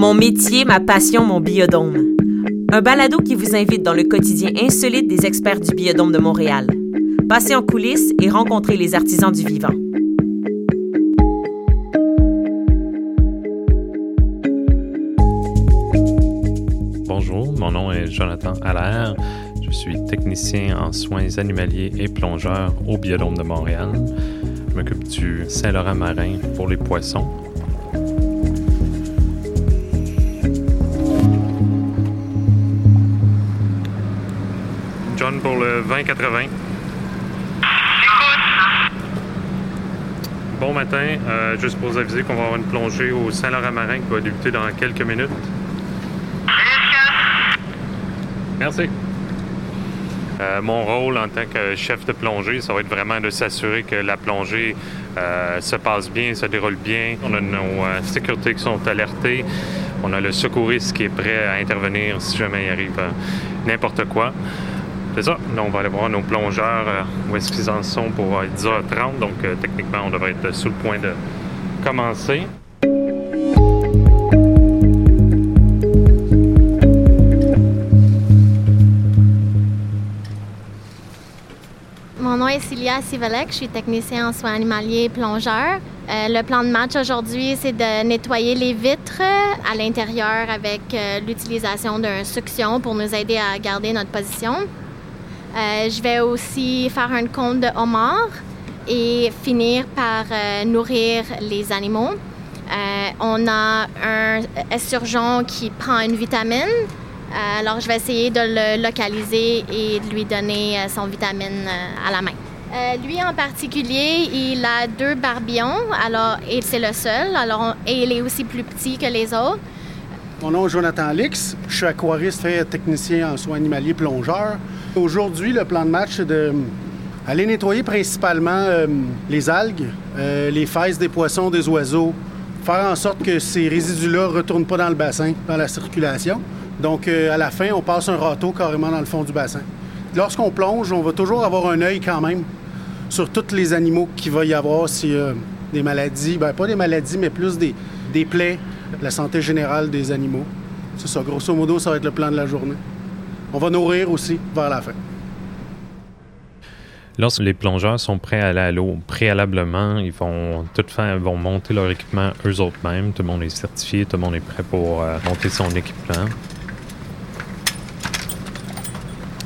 Mon métier, ma passion, mon biodôme. Un balado qui vous invite dans le quotidien insolite des experts du biodôme de Montréal. Passez en coulisses et rencontrez les artisans du vivant. Bonjour, mon nom est Jonathan Allaire. Je suis technicien en soins animaliers et plongeur au Biodôme de Montréal. Je m'occupe du Saint-Laurent marin pour les poissons. Pour le 2080. Bon matin, euh, juste pour vous aviser qu'on va avoir une plongée au Saint-Laurent marin qui va débuter dans quelques minutes. Merci. Euh, mon rôle en tant que chef de plongée, ça va être vraiment de s'assurer que la plongée euh, se passe bien, se déroule bien. On a nos euh, sécurités qui sont alertées. On a le secouriste qui est prêt à intervenir si jamais il arrive n'importe quoi. C'est ça. Là, on va aller voir nos plongeurs où est-ce qu'ils en sont pour 10h30. Donc, techniquement, on devrait être sous le point de commencer. Mon nom est Cilia Sivalek, je suis technicien en soins animaliers et plongeur. Euh, le plan de match aujourd'hui, c'est de nettoyer les vitres à l'intérieur avec euh, l'utilisation d'un succion pour nous aider à garder notre position. Euh, je vais aussi faire un compte de homard et finir par nourrir les animaux. on a un esturgeon qui prend une vitamine euh, alors, je vais essayer de le localiser et de lui donner euh, son vitamine euh, à la main. lui en particulier, il a deux barbillons, alors, et c'est le seul, alors, et il est aussi plus petit que les autres. Mon nom est Jonathan Lix, je suis aquariste et technicien en soins animaliers plongeur. Aujourd'hui, le plan de match, c'est d'aller nettoyer principalement les algues, les fesses des poissons, des oiseaux, faire en sorte que ces résidus-là ne retournent pas dans le bassin, dans la circulation. Donc, euh, à la fin, on passe un râteau carrément dans le fond du bassin. Lorsqu'on plonge, on va toujours avoir un œil quand même sur tous les animaux qu'il va y avoir, y a des maladies, ben pas des maladies, mais plus des, des plaies, la santé générale des animaux. C'est ça, grosso modo, ça va être le plan de la journée. On va nourrir aussi vers la fin. Lorsque les plongeurs sont prêts à aller à l'eau, préalablement, ils vont tout faire, vont monter leur équipement eux autres mêmes. Tout le monde est certifié, tout le monde est prêt pour euh, monter son équipement.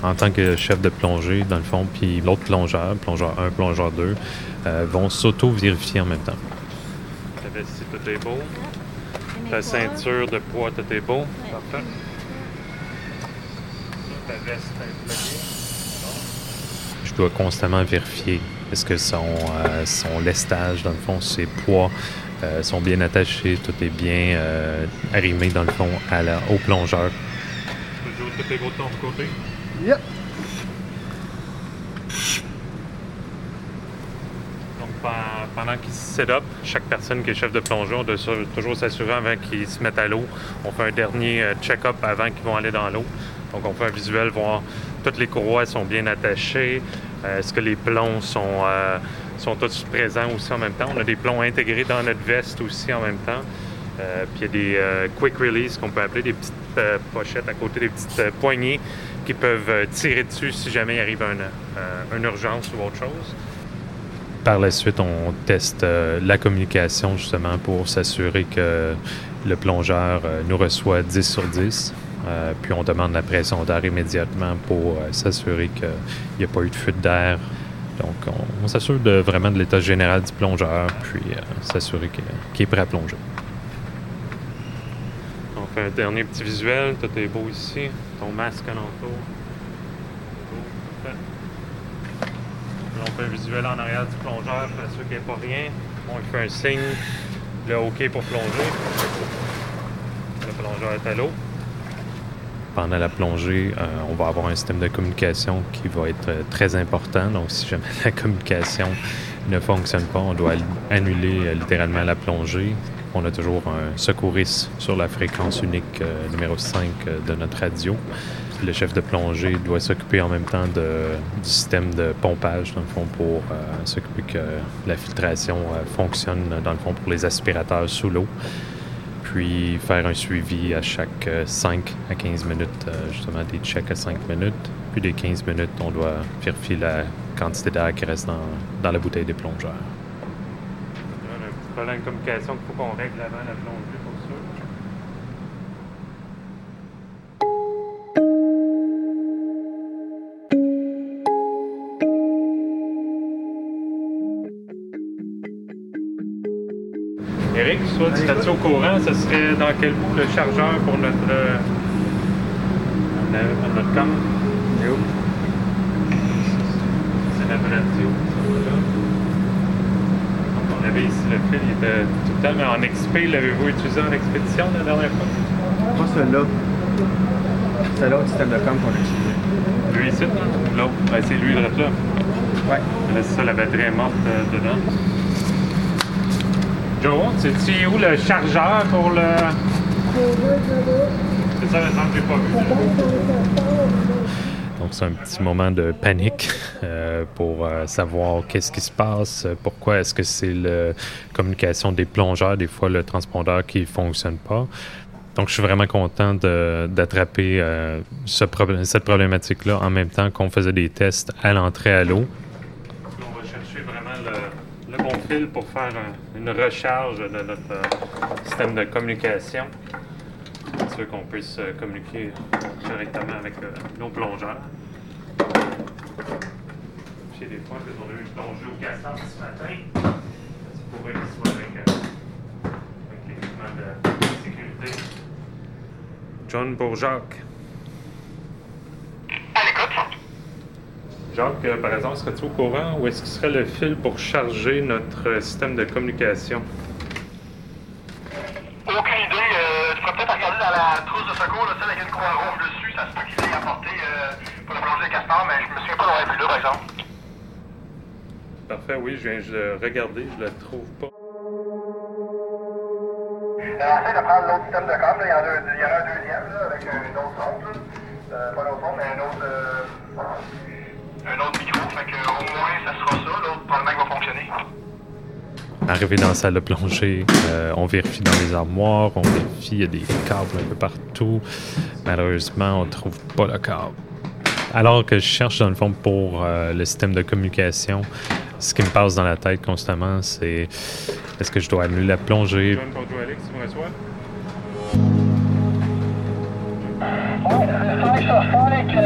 en tant que chef de plongée, dans le fond, puis l'autre plongeur, plongeur 1, plongeur 2, euh, vont s'auto-vérifier en même temps. Ta veste, tout est beau. Ta ceinture de poids, tout est beau. Parfait. Je dois constamment vérifier est-ce que son, euh, son lestage, dans le fond, ses poids euh, sont bien attachés, tout est bien arrimé, dans le fond, à la, au plongeur. Tout est beau de ton côté? Yep. Donc, pendant qu'ils se set up, chaque personne qui est chef de plongeon doit toujours s'assurer avant qu'ils se mettent à l'eau. On fait un dernier euh, check-up avant qu'ils vont aller dans l'eau. Donc, on fait un visuel, voir toutes les courroies sont bien attachées. Euh, est-ce que les plombs sont, euh, sont tous présents aussi en même temps? On a des plombs intégrés dans notre veste aussi en même temps. puis il y a des quick release qu'on peut appeler des petites pochettes à côté des petites poignées qui peuvent euh, tirer dessus si jamais il arrive euh, une urgence ou autre chose. Par la suite, on teste euh, la communication justement pour s'assurer que le plongeur nous reçoit 10 sur 10. Puis on demande la pression d'air immédiatement pour s'assurer qu'il n'y a pas eu de fuite d'air. Donc on, s'assure vraiment de l'état général du plongeur, puis s'assurer qu'il est prêt à plonger. On fait un dernier petit visuel, tout est beau ici ton masque alentour. On fait un visuel en arrière du plongeur pour sûr qu'il n'y ait pas rien. On fait un signe, le OK pour plonger. Le plongeur est à l'eau. Pendant la plongée, euh, on va avoir un système de communication qui va être euh, très important. Donc, si jamais la communication ne fonctionne pas, on doit annuler euh, littéralement la plongée on a toujours un secouriste sur la fréquence unique numéro 5 euh, de notre radio. Le chef de plongée doit s'occuper en même temps du système de pompage, dans le fond, pour s'occuper que la filtration fonctionne, dans le fond, pour les aspirateurs sous l'eau. Puis faire un suivi à chaque 5 à 15 minutes, justement des checks à 5 minutes. Puis des 15 minutes, on doit vérifier la quantité d'air qui reste dans, la bouteille des plongeurs. Un petit problème de communication qu'il faut qu'on règle avant la plongée soit es au courant, ce serait dans quel bout le chargeur pour notre, euh, notre, notre? C'est où? C'est notre radio. Donc on avait ici le fil, il était tout le temps, mais en XP, l'avez-vous utilisé en expédition la dernière fois? Pas celui-là. C'est l'autre système de com qu'on a utilisé. Lui ici, l'autre? Ben, c'est lui, le là. Ouais. Là, c'est ça, la batterie est morte euh, dedans. Joe, où le chargeur pour le. C'est ça, j'ai pas vu. Donc c'est un petit moment de panique euh, pour euh, savoir qu'est-ce qui se passe, pourquoi est-ce que c'est la communication des plongeurs, des fois le transpondeur qui fonctionne pas. Donc je suis vraiment content d'attraper euh, ce cette problématique-là en même temps qu'on faisait des tests à l'entrée à l'eau. Chercher vraiment le, le bon fil pour faire un- une recharge de notre euh, système de communication. C'est sûr qu'on puisse euh, communiquer directement avec euh, nos plongeurs. J'ai des fois, on a eu une plongée au cassard ce matin, c'est pour qu'il soit avec, euh, avec l'équipement de sécurité. John Bourjacques. Jacques, euh, par exemple, serais-tu au courant où est-ce qu'il serait le fil pour charger notre euh, système de communication? Aucune idée. Euh, je pourrais peut-être regarder dans la trousse de secours, là, celle avec une croix rouge dessus. Ça se peut qu'il l'ait apporté euh, pour la plongée de Castor, mais je me souviens pas d'avoir vu là, par exemple. Parfait, oui, je viens de regarder, je le trouve pas. Essaye de prendre l'autre système de com. Il y en a, un- deuxième là, avec un autre son. là. Euh, pas un autre son, mais un autre, un autre micro. Fait que, au moins, ça sera ça. L'autre, probablement, il va fonctionner. Arrivé dans la salle de plongée, euh, on vérifie dans les armoires, on vérifie, il y a des câbles un peu partout. Malheureusement, on ne trouve pas le câble. Alors que je cherche dans le fond pour euh, le système de communication, ce qui me passe dans la tête constamment, c'est est-ce que je dois annuler la plongée? John, bonjour Alex, tu me reçois?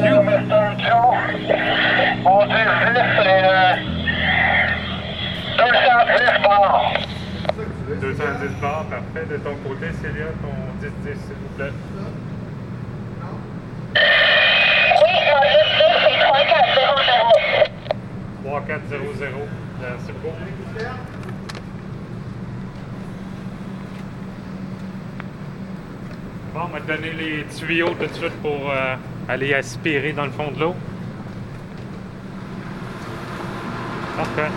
You, Mr. Joe. Mon 10 c'est euh, 210 bars. 210 bars, parfait. De ton côté, Célia, ton 10-10, s'il vous plaît. Oui, mon 10 c'est 3400. 3400. Merci beaucoup. Bon, on va te donner les tuyaux tout de suite pour euh, aller aspirer dans le fond de l'eau. Parfait.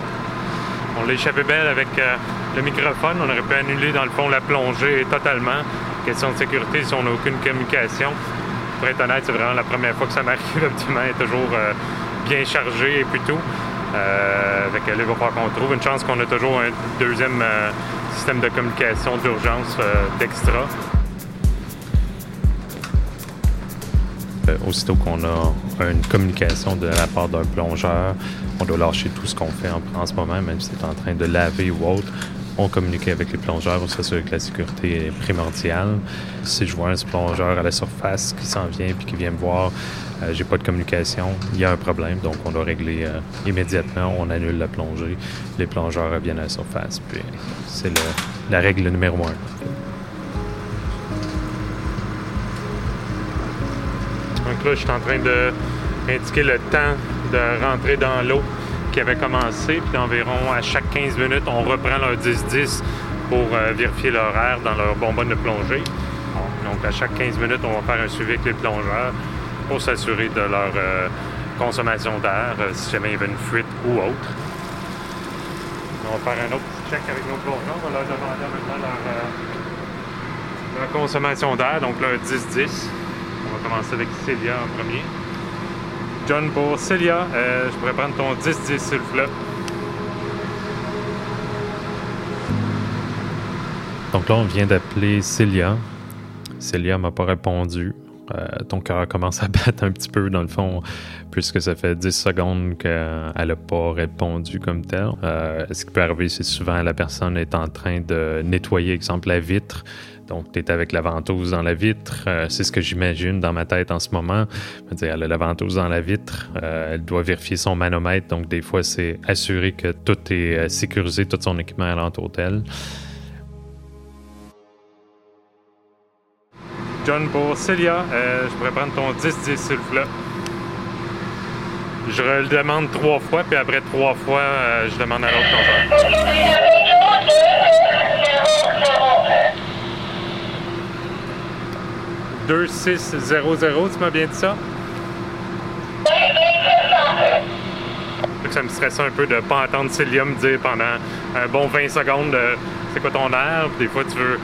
On l'a échappé belle avec euh, le microphone. On aurait pu annuler dans le fond la plongée totalement. Question de sécurité si on n'a aucune communication. Pour être honnête, c'est vraiment la première fois que ça m'arrive. L'optima est toujours euh, bien chargé et puis tout. Euh, avec elle, il va qu'on trouve une chance qu'on a toujours un deuxième euh, système de communication d'urgence euh, d'extra. Aussitôt qu'on a une communication de la part d'un plongeur, on doit lâcher tout ce qu'on fait en, ce moment, même si c'est en train de laver ou autre. On communique avec les plongeurs pour s'assurer que la sécurité est primordiale. Si je vois un plongeur à la surface qui s'en vient puis qui vient me voir, euh, j'ai pas de communication, il y a un problème, donc on doit régler euh, immédiatement. On annule la plongée, les plongeurs reviennent à la surface, puis c'est la règle numéro un. Je suis en train de indiquer le temps de rentrer dans l'eau qui avait commencé. Puis environ à chaque 15 minutes, on reprend leur 10-10 pour euh, vérifier l'horaire dans leur bonbonne de plongée. Donc à chaque 15 minutes, on va faire un suivi avec les plongeurs pour s'assurer de leur euh, consommation d'air, euh, si jamais il y avait une fuite ou autre. On va faire un autre petit check avec nos plongeurs. On va leur demander temps leur, euh, leur consommation d'air, donc leur 10-10. On va commencer avec Célia en premier. John, pour Célia, euh, je pourrais prendre ton 10-10 s'il vous plaît. Donc là, on vient d'appeler Célia. Célia m'a pas répondu. Euh, ton cœur commence à battre un petit peu, dans le fond, puisque ça fait 10 secondes qu'elle n'a pas répondu comme tel. Euh, ce qui peut arriver, c'est souvent la personne est en train de nettoyer, exemple, la vitre. Donc, tu es avec la ventouse dans la vitre. Euh, c'est ce que j'imagine dans ma tête en ce moment. Elle a la ventouse dans la vitre. elle doit vérifier son manomètre. Donc, des fois, c'est assurer que tout est sécurisé, tout son équipement à l'entour-hôtel. John, pour Célia, euh, je pourrais prendre ton 10-10 s'il vous plaît. Je le demande trois fois, puis après trois fois, euh, je demande à l'autre compteur. 2-6-0-0, tu m'as bien dit ça? Ça me stresse un peu de ne pas entendre Célia me dire pendant un bon 20 secondes euh, c'est quoi ton air. Des fois, tu veux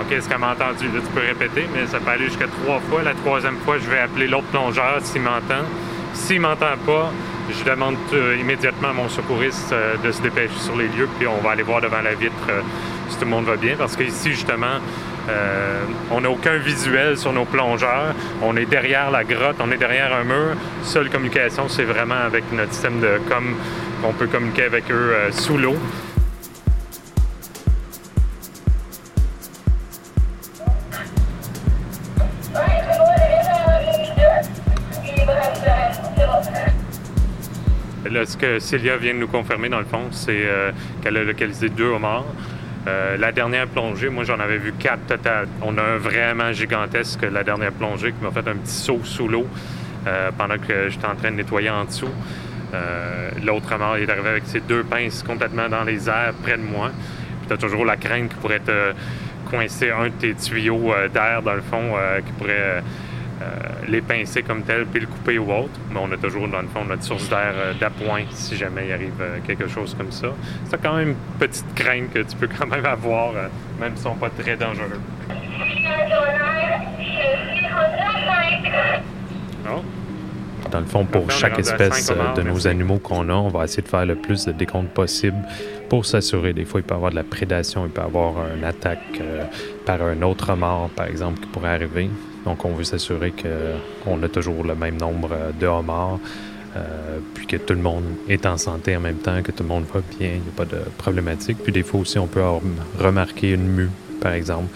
OK, est-ce qu'elle m'a entendu? Tu peux répéter, mais ça peut aller jusqu'à trois fois. La troisième fois, je vais appeler l'autre plongeur s'il m'entend. S'il m'entend pas, je demande euh, immédiatement à mon secouriste euh, de se dépêcher sur les lieux, puis on va aller voir devant la vitre euh, si tout le monde va bien. Parce qu'ici, justement, on n'a aucun visuel sur nos plongeurs. On est derrière la grotte, on est derrière un mur. Seule communication, c'est vraiment avec notre système de com. On peut communiquer avec eux sous l'eau. Ce que Célia vient de nous confirmer, dans le fond, c'est euh, qu'elle a localisé deux homards. Euh, la dernière plongée, moi j'en avais vu quatre total. On a un vraiment gigantesque, la dernière plongée, qui m'a fait un petit saut sous l'eau euh, pendant que j'étais en train de nettoyer en dessous. L'autre homard est arrivé avec ses deux pinces complètement dans les airs près de moi. Puis tu toujours la crainte qui pourrait te coincer un de tes tuyaux d'air dans le fond, qui pourrait les pincer comme tel, puis le couper ou autre. Mais on a toujours, dans le fond, notre source d'air euh, d'appoint si jamais il arrive euh, quelque chose comme ça. C'est quand même une petite crainte que tu peux quand même avoir, même s'ils ne sont pas très dangereux. Dans le fond, pour chaque espèce de nos animaux qu'on a, on va essayer de faire le plus de décompte possible pour s'assurer. Des fois, il peut y avoir de la prédation, il peut y avoir une attaque par un autre mort, par exemple, qui pourrait arriver. Donc, on veut s'assurer qu'on a toujours le même nombre euh, de homards, euh, puis que tout le monde est en santé en même temps, que tout le monde va bien, il n'y a pas de problématique. Puis des fois aussi, on peut remarquer une mue, par exemple.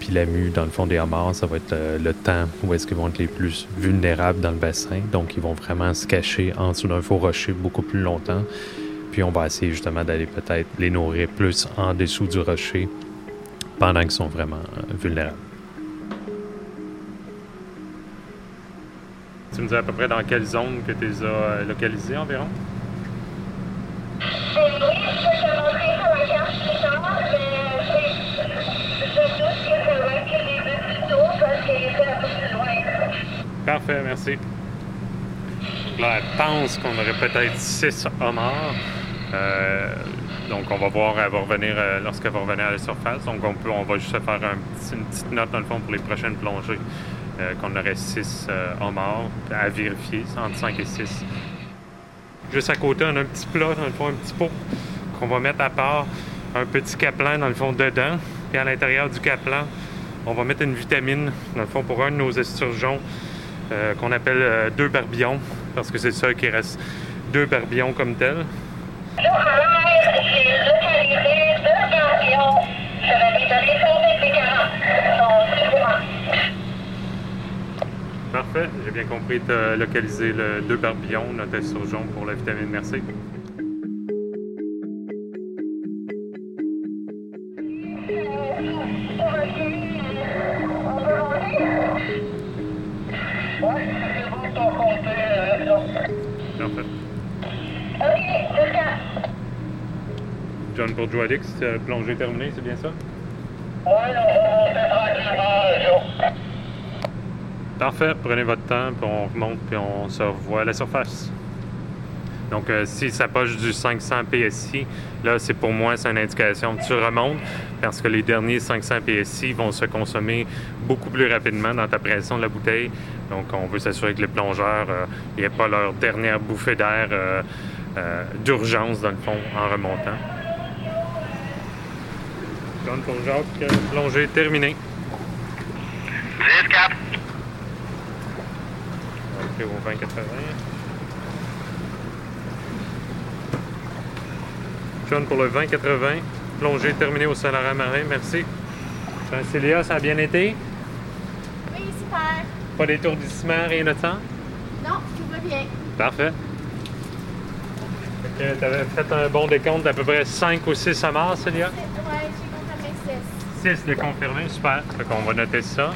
Puis la mue, dans le fond des homards, ça va être le, temps où est-ce qu'ils vont être les plus vulnérables dans le bassin. Donc, ils vont vraiment se cacher en dessous d'un faux rocher beaucoup plus longtemps. Puis on va essayer justement d'aller peut-être les nourrir plus en dessous du rocher pendant qu'ils sont vraiment euh, vulnérables. Tu me dis à peu près dans quelle zone que tu les as euh, localisés environ? Parfait, merci. Là, elle pense qu'on aurait peut-être six homards. Euh, donc, on va voir, elle va revenir euh, lorsqu'elle va revenir à la surface. Donc, on, peut, on va juste faire une petite note, dans le fond, pour les prochaines plongées. Euh, qu'on aurait 6 euh, homards à vérifier, entre 5 et 6. Juste à côté, on a un petit plat, dans le fond, un petit pot qu'on va mettre à part, un petit caplan, dans le fond, dedans. Et à l'intérieur du caplan, on va mettre une vitamine, dans le fond, pour un de nos esturgeons euh, qu'on appelle deux barbillons, parce que c'est ça qui reste deux barbillons comme tel. Parfait. J'ai bien compris. Tu as localisé le deux barbillons, notre surgeon pour la vitamine. Merci. John pour Joadix, plongée terminée, c'est bien ça? Oui, on fait tranquillement, Parfait, prenez votre temps, puis on remonte, puis on se revoit à la surface. Donc, euh, si ça poche du 500 PSI, là, c'est pour moi, c'est une indication. Tu remontes parce que les derniers 500 PSI vont se consommer beaucoup plus rapidement dans ta pression de la bouteille. Donc, on veut s'assurer que les plongeurs n'aient pas leur dernière bouffée d'air euh, euh, d'urgence, dans le fond, en remontant. John plongée terminée. 10, 4. Au 20-80. John pour le 20-80. Plongée terminée au Saint-Laurent Marin. Merci. Jean-Célia, ça a bien été? Oui, super. Pas d'étourdissement, rien de ça? Non, tout va bien. Parfait. Tu avais fait un bon décompte d'à peu près 5 ou 6 amarres, Célia? Ouais, j'ai confirmé 6. 6 de confirmé, super. Fait qu'on va noter ça.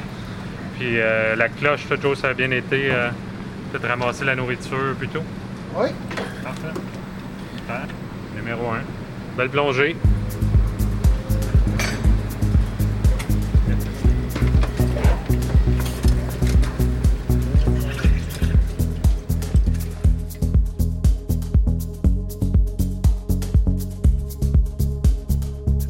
Puis euh, la cloche, tout Joe, ça a bien été. Euh, peut-être ramasser la nourriture plutôt. Oui. Parfait. Super. Numéro 1. Belle plongée.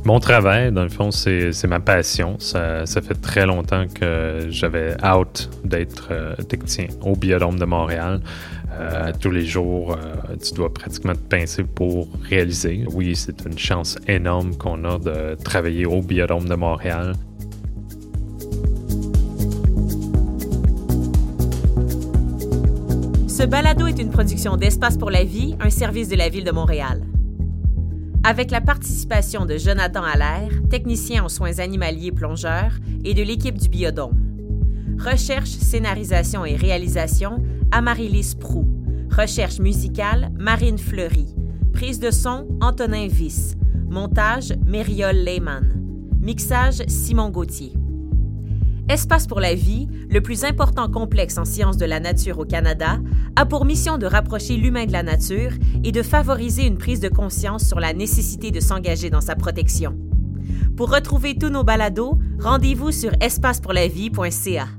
Mon travail, dans le fond, c'est ma passion. Ça, fait très longtemps que j'avais out d'être euh, technicien au Biodôme de Montréal. Euh, tous les jours, euh, tu dois pratiquement te pincer pour réaliser. Oui, c'est une chance énorme qu'on a de travailler au Biodôme de Montréal. Ce balado est une production d'Espace pour la vie, un service de la Ville de Montréal avec la participation de Jonathan Allaire, technicien en soins animaliers plongeurs, et de l'équipe du Biodôme. Recherche, scénarisation et réalisation, Amaryllis Prou. Recherche musicale, Marine Fleury. Prise de son, Antonin Viss. Montage, Mériole Lehmann. Mixage, Simon Gauthier. Espace pour la vie, le plus important complexe en sciences de la nature au Canada, a pour mission de rapprocher l'humain de la nature et de favoriser une prise de conscience sur la nécessité de s'engager dans sa protection. Pour retrouver tous nos balados, rendez-vous sur espacepourlavie.ca.